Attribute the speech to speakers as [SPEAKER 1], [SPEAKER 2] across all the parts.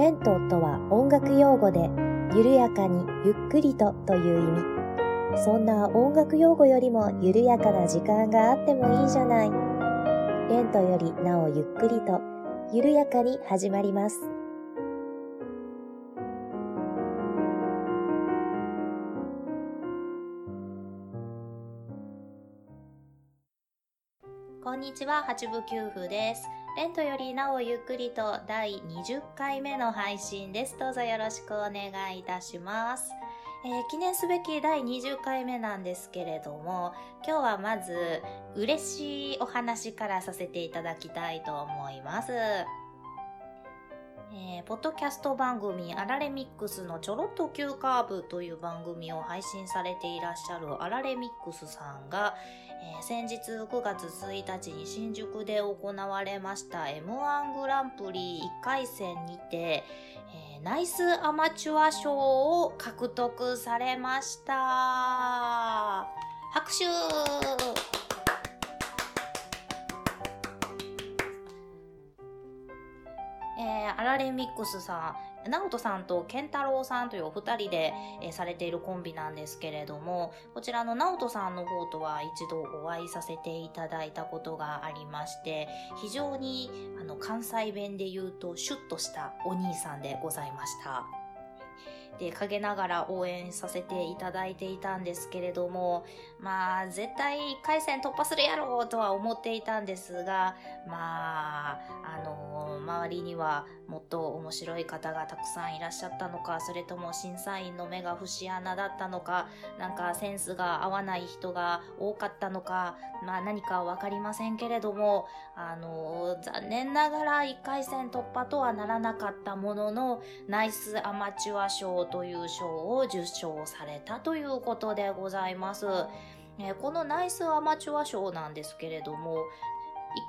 [SPEAKER 1] レントとは音楽用語で、緩やかにゆっくりとという意味。そんな音楽用語よりも緩やかな時間があってもいいじゃない。レントよりなおゆっくりと、緩やかに始まります。こんにちは、八部九夫です。レントよりなおゆっくりと第20回目の配信です。どうぞよろしくお願いいたします。えー、記念すべき第20回目なんですけれども、今日はまず嬉しいお話からさせていただきたいと思います。えー、ポッドキャスト番組アラレミックスのちょろっと急カーブという番組を配信されていらっしゃるアラレミックスさんが、えー、先日9月1日に新宿で行われました M1 グランプリ1回戦にて、えー、ナイスアマチュア賞を獲得されました。拍手ラレミックスさん、ナオトさんとケンタロウさんというお二人で、えー、されているコンビなんですけれども、こちらのナオトさんの方とは一度お会いさせていただいたことがありまして、非常にあの関西弁で言うとシュッとしたお兄さんでございました。で、陰ながら応援させていただいていたんですけれども、まあ、絶対1回戦突破するやろうとは思っていたんですが、まあ、あの、周りにはもっと面白い方がたくさんいらっしゃったのか、それとも審査員の目が節穴だったのか、なんかセンスが合わない人が多かったのか、まあ何かわかりませんけれども、あの、残念ながら1回戦突破とはならなかったものの、ナイスアマチュア賞という賞を受賞されたということでございます。えこのナイスアマチュア賞なんですけれども、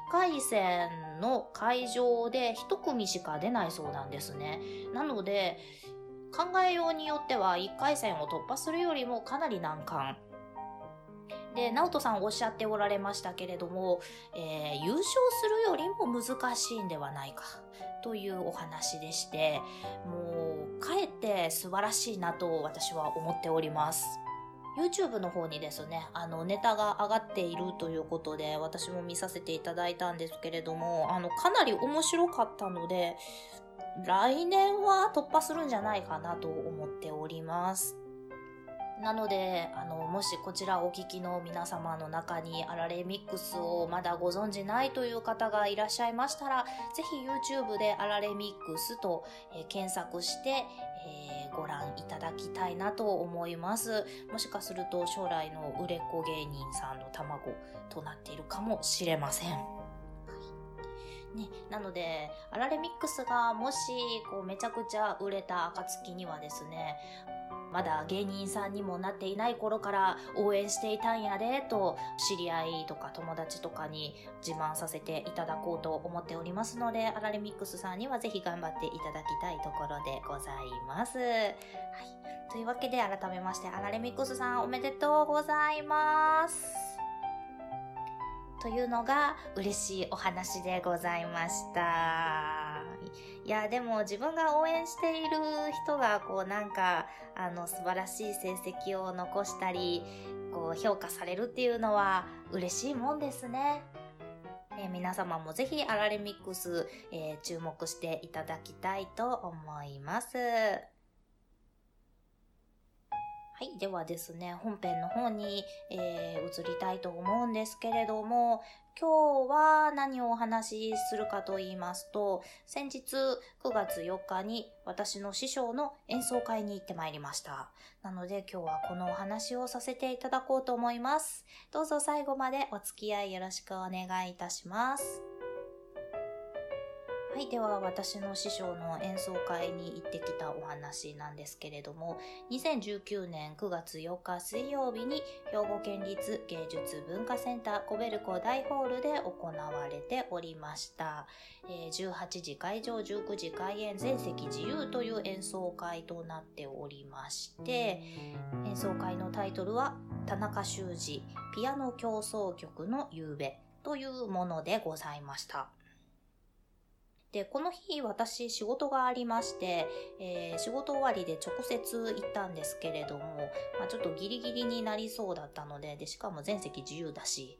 [SPEAKER 1] 1回戦の会場で1組しか出ないそうなんですね。なので、考えようによっては1回戦を突破するよりもかなり難関。で、直人さんおっしゃっておられましたけれども、えー、優勝するよりも難しいんではないかというお話でして、もう、かえって素晴らしいなと私は思っております。YouTube の方にですね、あの、ネタが上がっているということで、私も見させていただいたんですけれども、あの、かなり面白かったので、来年は突破するんじゃないかなと思っております。なので、あの、もしこちらお聞きの皆様の中にアラレミックスをまだご存じないという方がいらっしゃいましたら、ぜひ YouTube でアラレミックスと、えー、検索して、えー、ご覧いただきたいなと思います。もしかすると将来の売れっ子芸人さんの卵となっているかもしれません。ね、なので、アラレミックスがもし、こう、めちゃくちゃ売れた暁にはですね、まだ芸人さんにもなっていない頃から応援していたんやで、と、知り合いとか友達とかに自慢させていただこうと思っておりますので、アラレミックスさんにはぜひ頑張っていただきたいところでございます。はい。というわけで改めまして、アラレミックスさんおめでとうございます。というのが嬉しいお話でございました。や、でも自分が応援している人が、こうなんか、あの、素晴らしい成績を残したり、こう評価されるっていうのは嬉しいもんですね。えー、皆様もぜひアラレミックス、えー、注目していただきたいと思います。はい。ではですね、本編の方に、えー、移りたいと思うんですけれども、今日は何をお話しするかと言いますと、先日9月4日に私の師匠の演奏会に行ってまいりました。なので今日はこのお話をさせていただこうと思います。どうぞ最後までお付き合いよろしくお願いいたします。はい、では私の師匠の演奏会に行ってきたお話なんですけれども、2019年9月4日水曜日に兵庫県立芸術文化センターコベルコ大ホールで行われておりました。えー、18時会場、19時開演、全席自由という演奏会となっておりまして、演奏会のタイトルは田中修二ピアノ競争曲の夕べというものでございました。で、この日私仕事がありまして、えー、仕事終わりで直接行ったんですけれども、まあ、ちょっとギリギリになりそうだったので、で、しかも全席自由だし、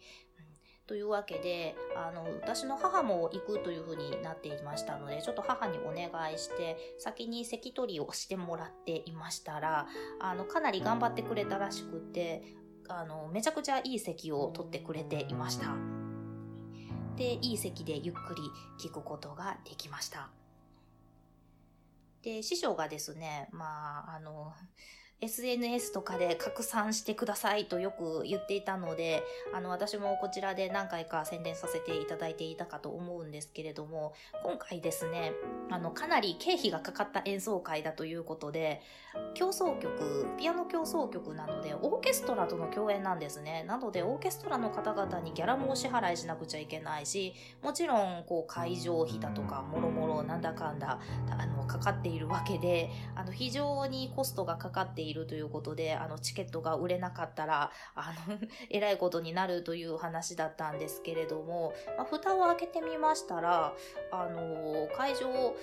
[SPEAKER 1] というわけで、あの、私の母も行くというふうになっていましたので、ちょっと母にお願いして、先に席取りをしてもらっていましたら、あの、かなり頑張ってくれたらしくて、あの、めちゃくちゃいい席を取ってくれていました。で、いい席でゆっくり聞くことができました。で、師匠がですね、まあ、あの、SNS とかで拡散してくださいとよく言っていたので、あの、私もこちらで何回か宣伝させていただいていたかと思うんですけれども、今回ですね、あの、かなり経費がかかった演奏会だということで、競奏曲、ピアノ競争曲なので、オーケストラとの共演なんですね。なので、オーケストラの方々にギャラもお支払いしなくちゃいけないし、もちろん、こう、会場費だとか、もろもろなんだかんだ、あの、かかっているわけで、あの、非常にコストがかかっているいるということで、あの、チケットが売れなかったら、あの えらいことになるという話だったんですけれども、まあ、蓋を開けてみましたら、あの、会場、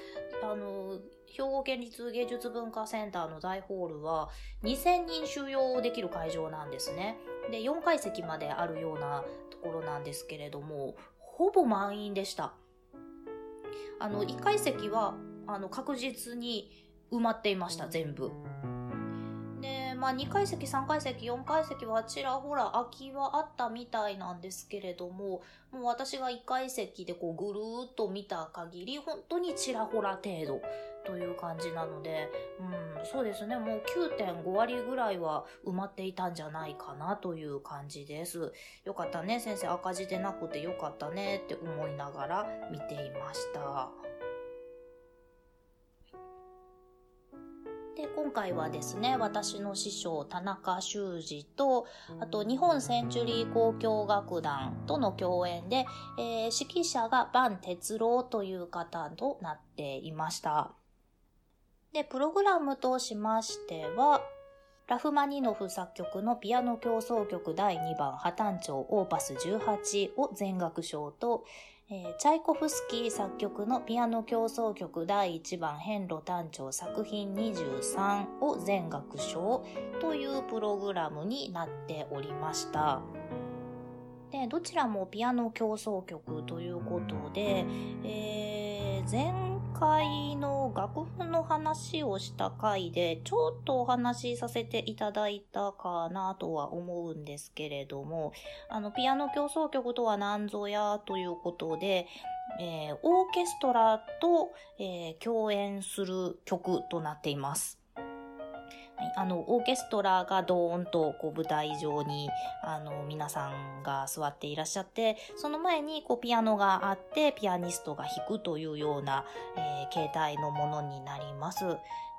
[SPEAKER 1] あの、兵庫県立芸術文化センターの大ホールは2000人収容できる会場なんですね。で、4階席まであるようなところなんですけれども、ほぼ満員でした。あの、1階席は、あの、確実に埋まっていました、全部。まあ、2階席、3階席、4階席はちらほら空きはあったみたいなんですけれども、もう私が1階席でこうぐるーっと見た限り、本当にちらほら程度という感じなので、うん、そうですね、もう9.5割ぐらいは埋まっていたんじゃないかなという感じです。よかったね、先生赤字でなくてよかったねって思いながら見ていました。で、今回はですね、私の師匠、田中修二と、あと、日本センチュリー交響楽団との共演で、えー、指揮者が万哲郎という方となっていました。で、プログラムとしましては、ラフマニノフ作曲のピアノ協奏曲第2番破綻調オーパス18を全楽章と、えー、チャイコフスキー作曲のピアノ協奏曲第1番遍路単調作品23を全楽章というプログラムになっておりました。で、どちらもピアノ協奏曲ということで、えー、全回の楽譜の話をした回で、ちょっとお話しさせていただいたかなとは思うんですけれども、あの、ピアノ協奏曲とは何ぞやということで、えー、オーケストラと、えー、共演する曲となっています。あの、オーケストラがドーンとこう舞台上に、あの、皆さんが座っていらっしゃって、その前にこうピアノがあって、ピアニストが弾くというような、えー、形態のものになります。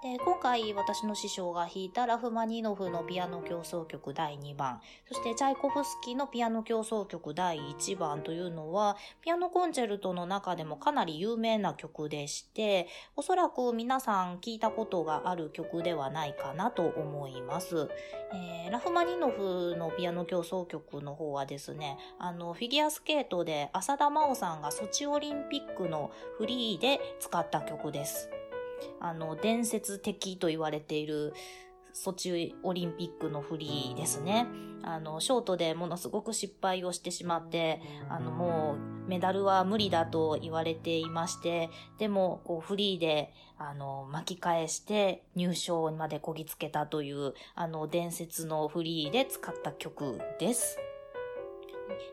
[SPEAKER 1] で、今回私の師匠が弾いたラフマニノフのピアノ協奏曲第2番、そしてチャイコフスキーのピアノ協奏曲第1番というのは、ピアノコンチェルトの中でもかなり有名な曲でして、おそらく皆さん聞いたことがある曲ではないかなと思います。えー、ラフマニノフのピアノ協奏曲の方はですね、あの、フィギュアスケートで浅田真央さんがソチオリンピックのフリーで使った曲です。あの、伝説的と言われているソチオリンピックのフリーですね。あの、ショートでものすごく失敗をしてしまって、あの、もうメダルは無理だと言われていまして、でも、こう、フリーで、あの、巻き返して入賞までこぎつけたという、あの、伝説のフリーで使った曲です。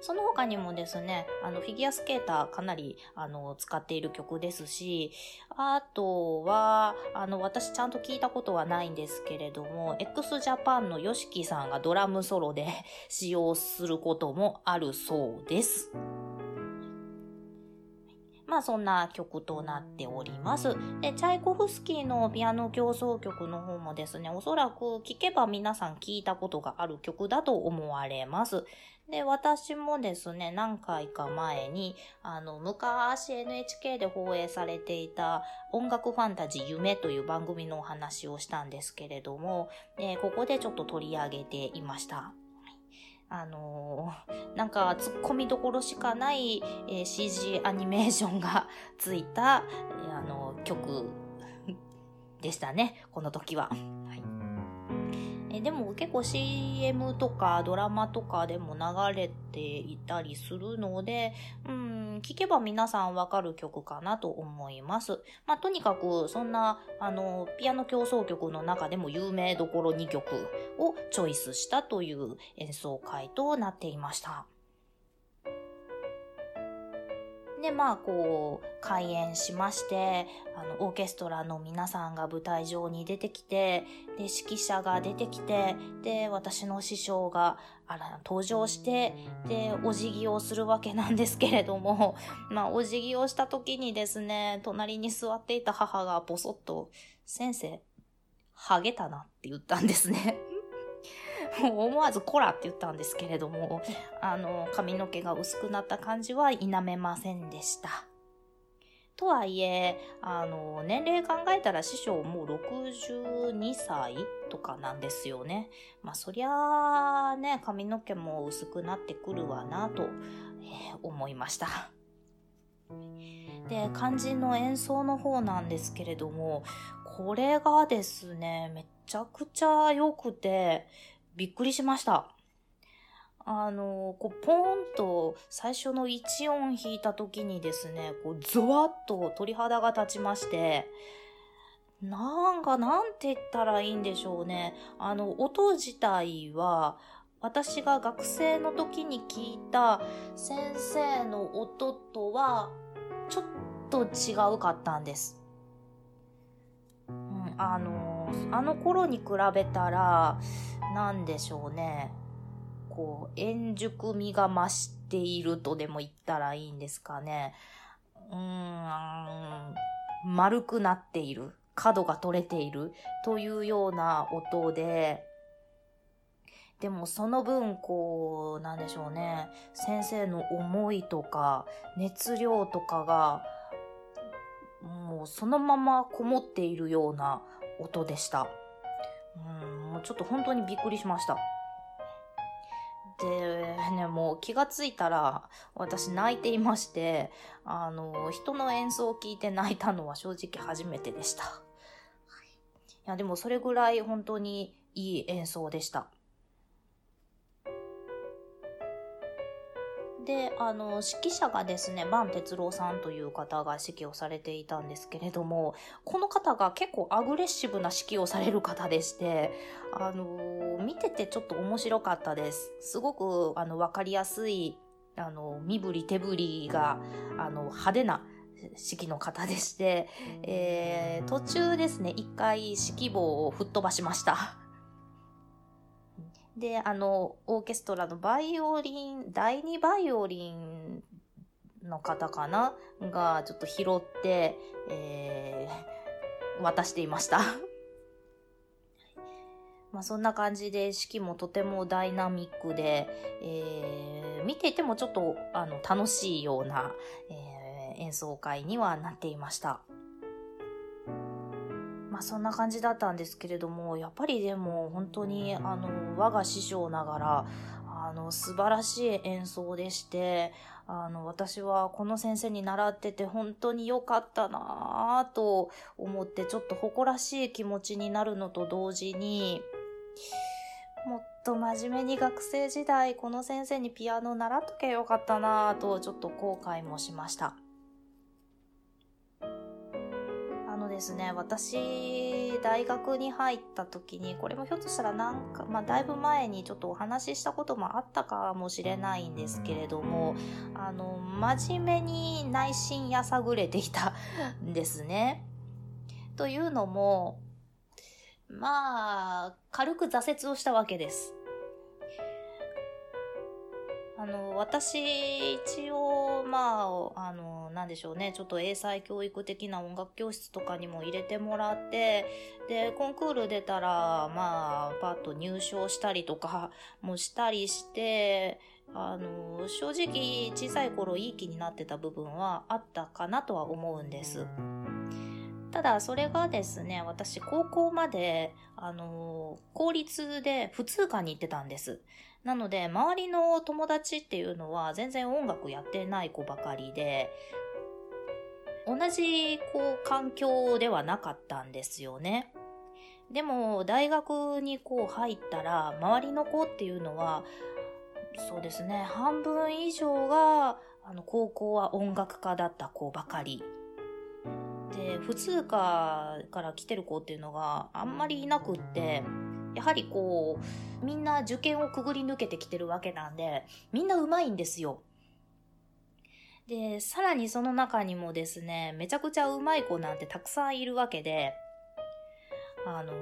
[SPEAKER 1] その他にもですね、あの、フィギュアスケーターかなり、あの、使っている曲ですし、あとは、あの、私ちゃんと聞いたことはないんですけれども、x ジャパンの YOSHIKI さんがドラムソロで 使用することもあるそうです。まあそんな曲となっております。で、チャイコフスキーのピアノ競争曲の方もですね、おそらく聴けば皆さん聞いたことがある曲だと思われます。で、私もですね、何回か前に、あの、昔 NHK で放映されていた音楽ファンタジー夢という番組のお話をしたんですけれども、え、ここでちょっと取り上げていました。あのー、なんか突っ込みどころしかない、えー、CG アニメーションがついた、えー、あの曲でしたね、この時は。えでも結構 CM とかドラマとかでも流れていたりするので、うん、聞けば皆さんわかる曲かなと思います。まあ、とにかくそんな、あの、ピアノ競争曲の中でも有名どころ2曲をチョイスしたという演奏会となっていました。で、まあ、こう、開演しまして、あの、オーケストラの皆さんが舞台上に出てきて、で、指揮者が出てきて、で、私の師匠が、あら、登場して、で、お辞儀をするわけなんですけれども、まあ、お辞儀をした時にですね、隣に座っていた母がボソッと、先生、ハゲたなって言ったんですね。思わずコラって言ったんですけれども、あの、髪の毛が薄くなった感じは否めませんでした。とはいえ、あの、年齢考えたら師匠もう62歳とかなんですよね。まあそりゃあね、髪の毛も薄くなってくるわなと、えー、思いました。で、肝心の演奏の方なんですけれども、これがですね、めちゃくちゃ良くて、びっくりしました。あの、こう、ポーンと最初の1音弾いた時にですね、こう、ゾワッと鳥肌が立ちまして、なんか、なんて言ったらいいんでしょうね。あの、音自体は、私が学生の時に聞いた先生の音とは、ちょっと違うかったんです。うん、あの、あの頃に比べたら、なんでしょうね。こう、円熟味が増しているとでも言ったらいいんですかね。うーん、丸くなっている。角が取れているというような音で、でもその分、こう、なんでしょうね。先生の思いとか、熱量とかが、もうそのままこもっているような音でした。ちょっと本当にびっくりしました。で、ね、もう気がついたら私泣いていまして、あの、人の演奏を聞いて泣いたのは正直初めてでした。いや、でもそれぐらい本当にいい演奏でした。で、あの、指揮者がですね、万哲郎さんという方が指揮をされていたんですけれども、この方が結構アグレッシブな指揮をされる方でして、あの、見ててちょっと面白かったです。すごく、あの、わかりやすい、あの、身振り手振りが、あの、派手な、指揮の方でして、えー、途中ですね、一回指揮棒を吹っ飛ばしました。で、あの、オーケストラのバイオリン、第2バイオリンの方かな？が、ちょっと拾って、えー、渡していました。まあそんな感じで式もとてもダイナミックで、えー、見ていてもちょっとあの楽しいような、えー、演奏会にはなっていました。まあそんな感じだったんですけれども、やっぱりでも本当にあの我が師匠ながら、あの素晴らしい演奏でして、あの私はこの先生に習ってて本当に良かったなぁと思ってちょっと誇らしい気持ちになるのと同時に、もっと真面目に学生時代この先生にピアノ習っとけよかったなぁとちょっと後悔もしました。ですね、私、大学に入った時に、これもひょっとしたらなんか、まあ、だいぶ前にちょっとお話ししたこともあったかもしれないんですけれども、あの、真面目に内心やさぐれていたんですね。というのも、まあ、軽く挫折をしたわけです。あの、私、一応、まあ、あの、なんでしょうね、ちょっと英才教育的な音楽教室とかにも入れてもらって、で、コンクール出たら、まあ、パッと入賞したりとかもしたりして、あの、正直、小さい頃いい気になってた部分はあったかなとは思うんです。ただ、それがですね、私、高校まで、あの、公立で普通科に行ってたんです。なので、周りの友達っていうのは全然音楽やってない子ばかりで、同じこう環境ではなかったんですよね。でも大学にこう入ったら周りの子っていうのはそうですね半分以上があの高校は音楽科だった子ばかりで普通科から来てる子っていうのがあんまりいなくってやはりこうみんな受験をくぐり抜けてきてるわけなんでみんなうまいんですよ。で、さらにその中にもですね、めちゃくちゃうまい子なんてたくさんいるわけで、あの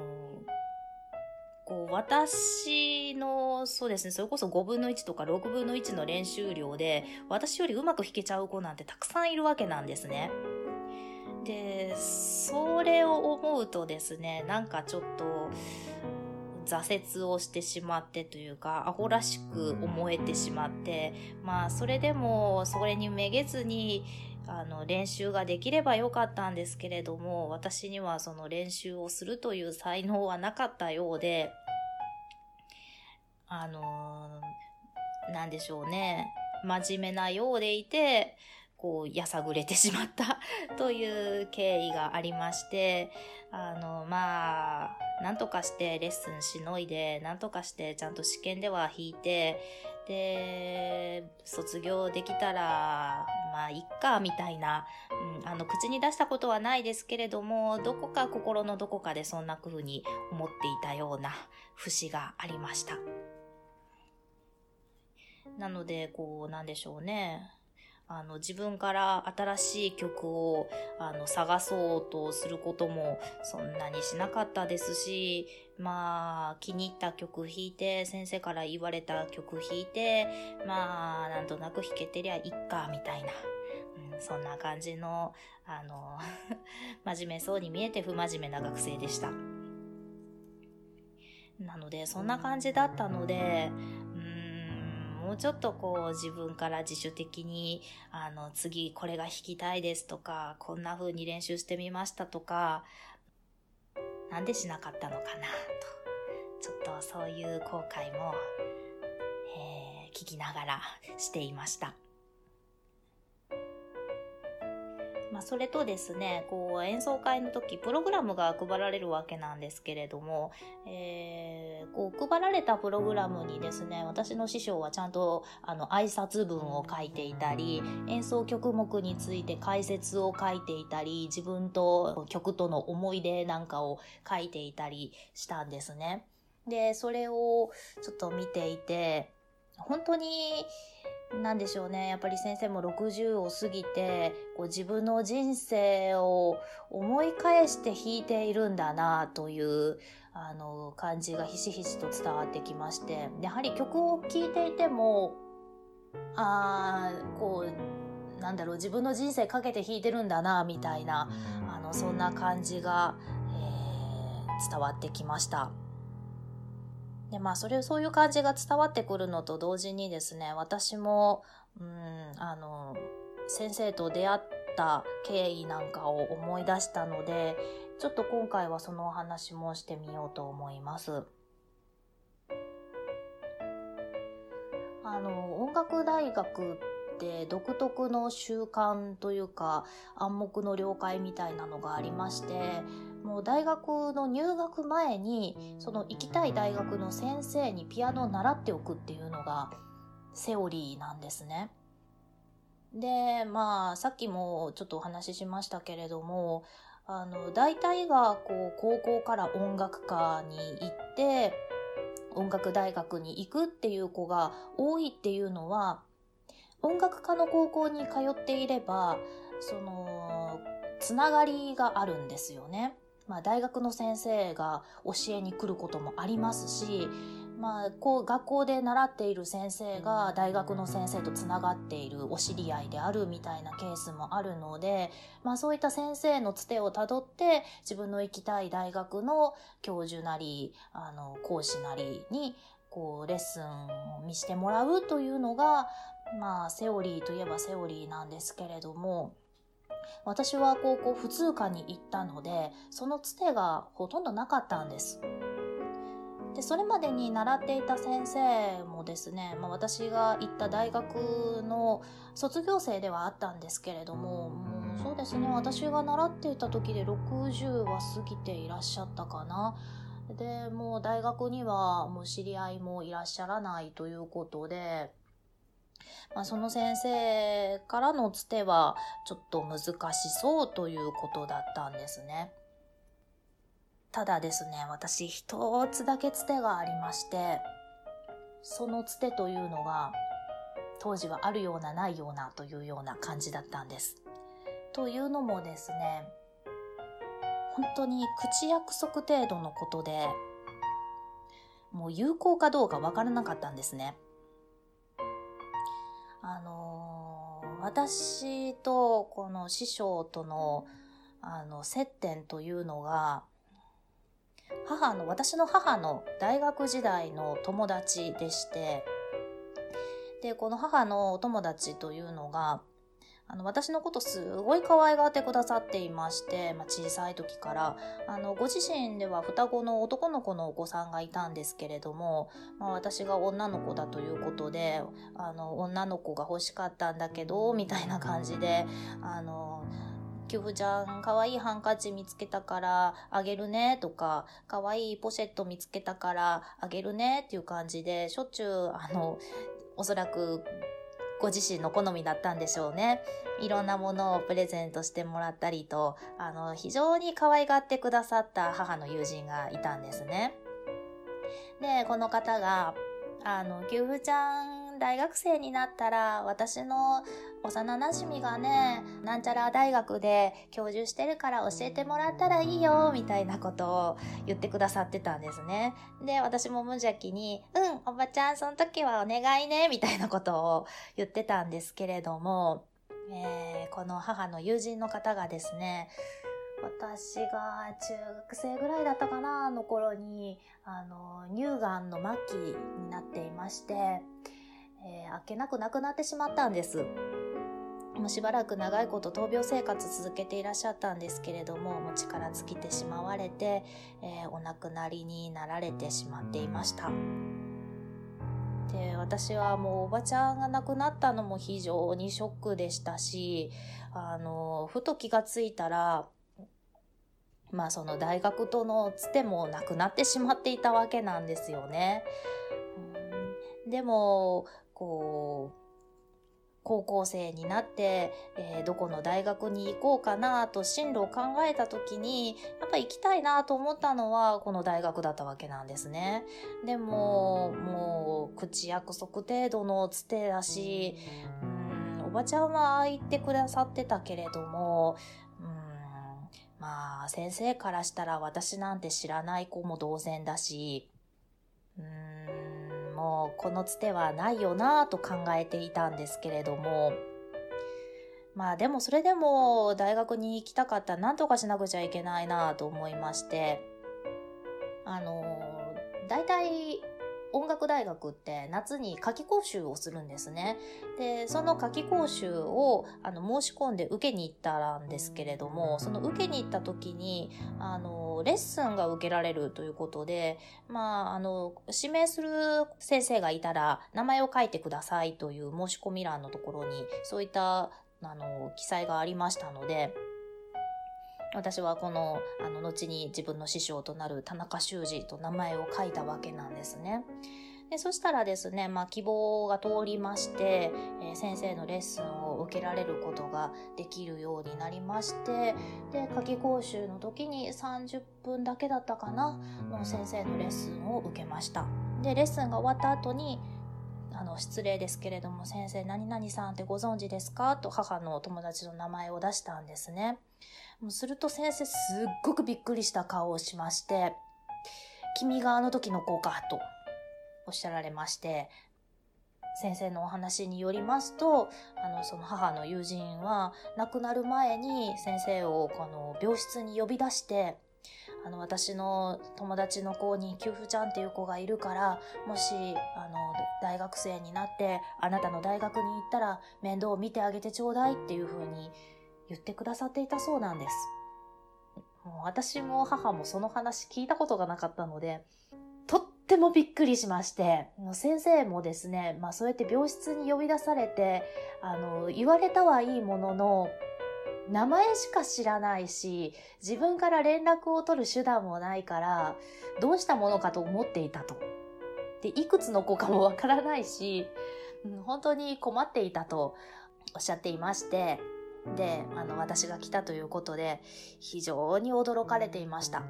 [SPEAKER 1] こう、私の、そうですね、それこそ5分の1とか6分の1の練習量で、私よりうまく弾けちゃう子なんてたくさんいるわけなんですね。で、それを思うとですね、なんかちょっと、挫折をしてしまってというか、アホらしく思えてしまって、まあ、それでも、それにめげずに、あの、練習ができればよかったんですけれども、私にはその練習をするという才能はなかったようで、あのー、なんでしょうね。真面目なようでいて、こう、やさぐれてしまった という経緯がありまして、あの、まあ、なんとかしてレッスンしのいで、なんとかしてちゃんと試験では弾いて、で、卒業できたら、まあ、いっか、みたいな、うん、あの、口に出したことはないですけれども、どこか心のどこかでそんな風に思っていたような節がありました。なので、こう、なんでしょうね。あの、自分から新しい曲を、あの、探そうとすることもそんなにしなかったですし、まあ、気に入った曲弾いて、先生から言われた曲弾いて、まあ、なんとなく弾けてりゃいっか、みたいな。うん、そんな感じの、あの 真面目そうに見えて不真面目な学生でした。なので、そんな感じだったので、もうちょっとこう自分から自主的に、あの、次これが弾きたいですとか、こんな風に練習してみましたとか、なんでしなかったのかなと、ちょっとそういう後悔も、えー、聞きながらしていました。まあ、それとですね、こう演奏会の時、プログラムが配られるわけなんですけれども、えー、こう配られたプログラムにですね、私の師匠はちゃんとあの挨拶文を書いていたり、演奏曲目について解説を書いていたり、自分と曲との思い出なんかを書いていたりしたんですね。で、それをちょっと見ていて、本当になんでしょうね。やっぱり先生も60を過ぎて、こう自分の人生を思い返して弾いているんだなという、あの、感じがひしひしと伝わってきまして、やはり曲を聴いていても、ああ、こう、なんだろう、自分の人生かけて弾いてるんだな、みたいな、あの、そんな感じが、えー、伝わってきました。で、まあ、それ、そういう感じが伝わってくるのと同時にですね、私も、うん、あの、先生と出会った経緯なんかを思い出したので、ちょっと今回はそのお話もしてみようと思います。あの、音楽大学って独特の習慣というか暗黙の了解みたいなのがありましてもう大学の入学前にその行きたい大学の先生にピアノを習っておくっていうのがセオリーなんですね。で、まあ、さっきもちょっとお話ししましたけれども、あの、大体がこう、高校から音楽科に行って、音楽大学に行くっていう子が多いっていうのは、音楽科の高校に通っていれば、その、つながりがあるんですよね。まあ、大学の先生が教えに来ることもありますし、まあ、こう、学校で習っている先生が大学の先生とつながっているお知り合いであるみたいなケースもあるので、まあ、そういった先生のつてをたどって、自分の行きたい大学の教授なり、あの、講師なりに、こう、レッスンを見してもらうというのが、まあ、セオリーといえばセオリーなんですけれども、私は高校普通科に行ったので、そのつてがほとんどなかったんです。でそれまでに習っていた先生もですね、まあ、私が行った大学の卒業生ではあったんですけれどももうそうですね私が習っていた時で60は過ぎていらっしゃったかな。でもう大学にはもう知り合いもいらっしゃらないということで、まあ、その先生からのつてはちょっと難しそうということだったんですね。ただですね、私一つだけつてがありまして、そのつてというのが当時はあるようなないようなというような感じだったんです。というのもですね、本当に口約束程度のことで、もう有効かどうかわからなかったんですね。私とこの師匠とのあの接点というのが、母の、私の母の大学時代の友達でして、で、この母のお友達というのが、あの、私のことすごい可愛がってくださっていまして、まあ、小さい時から、あの、ご自身では双子の男の子のお子さんがいたんですけれども、まあ、私が女の子だということで、あの、女の子が欲しかったんだけど、みたいな感じで、あの、キュフちゃん、かわいいハンカチ見つけたからあげるねとか、かわいいポシェット見つけたからあげるねっていう感じで、しょっちゅう、あの、おそらくご自身の好みだったんでしょうね。いろんなものをプレゼントしてもらったりと、あの、非常に可愛がってくださった母の友人がいたんですね。で、この方が、あの、キューフちゃん大学生になったら私の幼馴染がね、なんちゃら大学で教授してるから教えてもらったらいいよ、みたいなことを言ってくださってたんですね。で、私も無邪気に、うん、おばちゃんその時はお願いね、みたいなことを言ってたんですけれども、えー、この母の友人の方がですね、私が中学生ぐらいだったかな、の頃に、あの、乳がんの末期になっていまして、えー、開けなくなくなってしまったんです。もうしばらく長いこと闘病生活続けていらっしゃったんですけれども、もう力尽きてしまわれて、えー、お亡くなりになられてしまっていました。で、私はもうおばちゃんが亡くなったのも非常にショックでしたし、あの、ふと気がついたら、まあその大学とのつてもなくなってしまっていたわけなんですよね。でも、こう、高校生になって、えー、どこの大学に行こうかなと進路を考えた時に、やっぱ行きたいなと思ったのはこの大学だったわけなんですね。でも、もう、口約束程度のつてだし、うん、おばちゃんは言ってくださってたけれども、うんまあ、先生からしたら私なんて知らない子も同然だし、うんもこのつてはないよなぁと考えていたんですけれども、まあでもそれでも大学に行きたかったら何とかしなくちゃいけないなと思いまして、あの、大体音楽大学って夏に夏期講習をするんですね。で、その夏期講習をあの申し込んで受けに行ったんですけれども、その受けに行った時に、あの、レッスンが受けられるということで、まあ、あの、指名する先生がいたら名前を書いてくださいという申し込み欄のところに、そういったあの、記載がありましたので、私はこの、あの、後に自分の師匠となる田中修二と名前を書いたわけなんですね。でそしたらですね、まあ、希望が通りまして、えー、先生のレッスンを受けられることができるようになりまして、で、夏期講習の時に30分だけだったかな、の先生のレッスンを受けました。で、レッスンが終わった後に、あの、失礼ですけれども、先生、何々さんってご存知ですか？と母の友達の名前を出したんですね。もうすると先生すっごくびっくりした顔をしまして、君があの時の子か、とおっしゃられまして、先生のお話によりますと、あの、その母の友人は亡くなる前に先生をこの病室に呼び出して、あの、私の友達の子に給付ちゃんっていう子がいるから、もし、あの、大学生になって、あなたの大学に行ったら面倒を見てあげてちょうだいっていうふうに言ってくださっていたそうなんです。もう私も母もその話聞いたことがなかったので、とってもびっくりしまして、先生もですね、まあそうやって病室に呼び出されて、あの、言われたはいいものの、名前しか知らないし、自分から連絡を取る手段もないから、どうしたものかと思っていたと。で、いくつの子かもわからないし、本当に困っていたとおっしゃっていまして、で、あの、私が来たということで、非常に驚かれていました。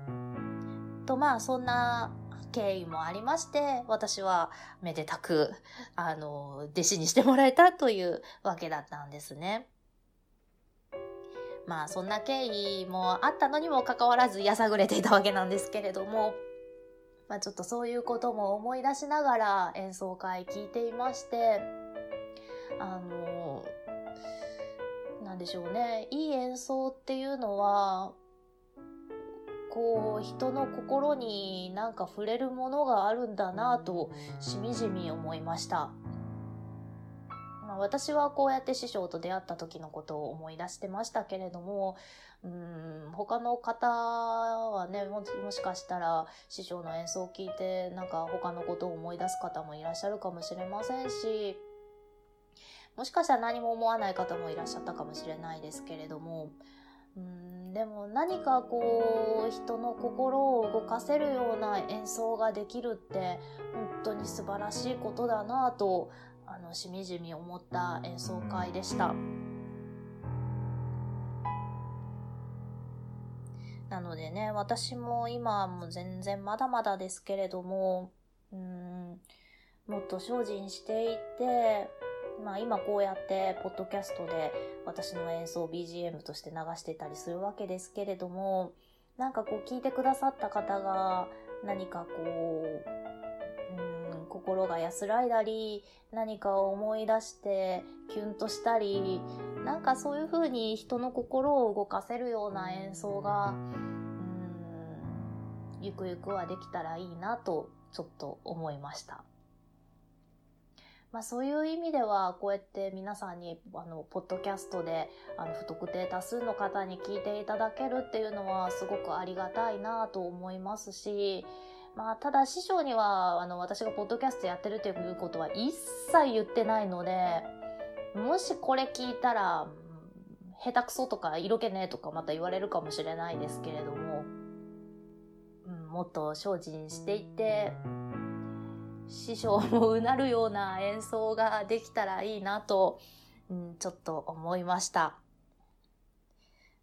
[SPEAKER 1] と、まあ、そんな経緯もありまして、私はめでたく、あの、弟子にしてもらえたというわけだったんですね。まあ、そんな経緯もあったのにもかかわらず、やさぐれていたわけなんですけれども、まあ、ちょっとそういうことも思い出しながら演奏会聞いていまして、あの、なんでしょうね。いい演奏っていうのは、こう、人の心になんか触れるものがあるんだなと、しみじみ思いました。まあ、私はこうやって師匠と出会った時のことを思い出してましたけれども、うん、他の方はねも、もしかしたら師匠の演奏を聞いて、なんか他のことを思い出す方もいらっしゃるかもしれませんし、もしかしたら何も思わない方もいらっしゃったかもしれないですけれども、うんでも何かこう人の心を動かせるような演奏ができるって本当に素晴らしいことだなとあのしみじみ思った演奏会でした。なのでね、私も今も全然まだまだですけれども、うん、もっと精進していって、まあ今こうやってポッドキャストで私の演奏 BGM として流してたりするわけですけれども、なんかこう聞いてくださった方が何かこう、うん、心が安らいだり、何かを思い出してキュンとしたり、なんかそういう風に人の心を動かせるような演奏が、うん、ゆくゆくはできたらいいなとちょっと思いました。まあそういう意味では、こうやって皆さんに、あの、ポッドキャストで、あの、不特定多数の方に聞いていただけるっていうのは、すごくありがたいなと思いますし、まあ、ただ師匠には、あの、私がポッドキャストやってるということは一切言ってないので、もしこれ聞いたら、下手くそとか色気ねとかまた言われるかもしれないですけれども、うん、もっと精進していって、師匠もうなるような演奏ができたらいいなと、うん、ちょっと思いました。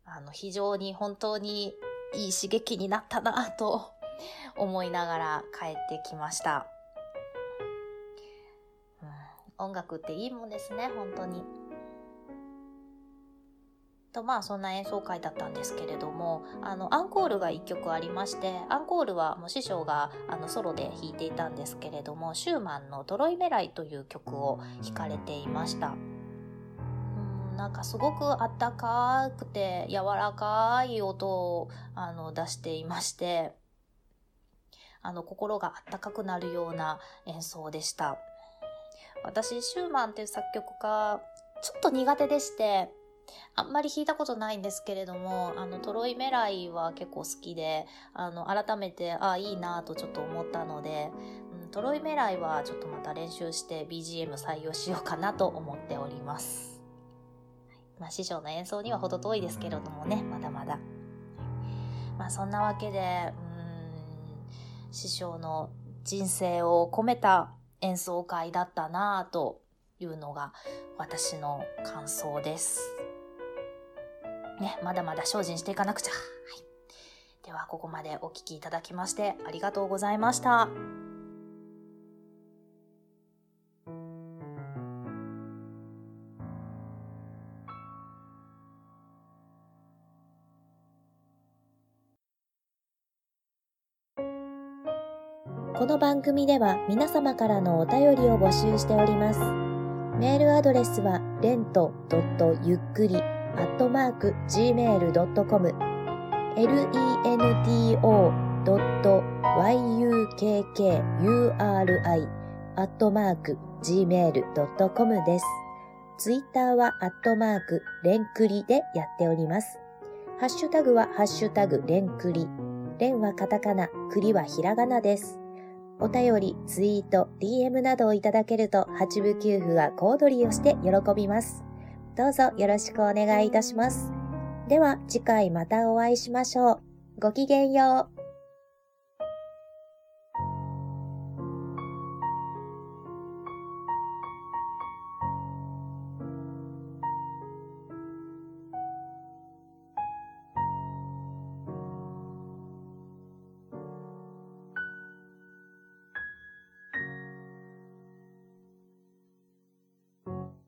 [SPEAKER 1] あの、非常に本当にいい刺激になったなと思いながら帰ってきました。うん、音楽っていいもんですね、本当に。とまあそんな演奏会だったんですけれどもあのアンコールが1曲ありましてアンコールはもう師匠があのソロで弾いていたんですけれどもシューマンの「トロイメライ」という曲を弾かれていました。うんなんかすごくあったかくて柔らかい音をあの出していましてあの心があったかくなるような演奏でした。私シューマンっていう作曲家ちょっと苦手でしてあんまり弾いたことないんですけれども、あの、トロイメライは結構好きで、あの、改めて、ああ、いいなとちょっと思ったので、うん、トロイメライはちょっとまた練習して BGM 採用しようかなと思っております。まあ、師匠の演奏には程遠いですけれどもね、まだまだ。まあ、そんなわけで、うん、師匠の人生を込めた演奏会だったなぁというのが私の感想です。ね、まだまだ精進していかなくちゃ。はい。では、ここまでお聴きいただきましてありがとうございました。
[SPEAKER 2] この番組では皆様からのお便りを募集しております。メールアドレスは、レントゆっくりアットマーク gmail.com lento.yukkuri アットマーク gmail.com です。ツイッターはアットマークレンクリでやっております。ハッシュタグはハッシュタグレンクリ。レンはカタカナ、クリはひらがなです。お便り、ツイート、DM などをいただけると、八部九夫は小躍りをして喜びます。どうぞよろしくお願いいたします。では次回またお会いしましょう。ごきげんよう。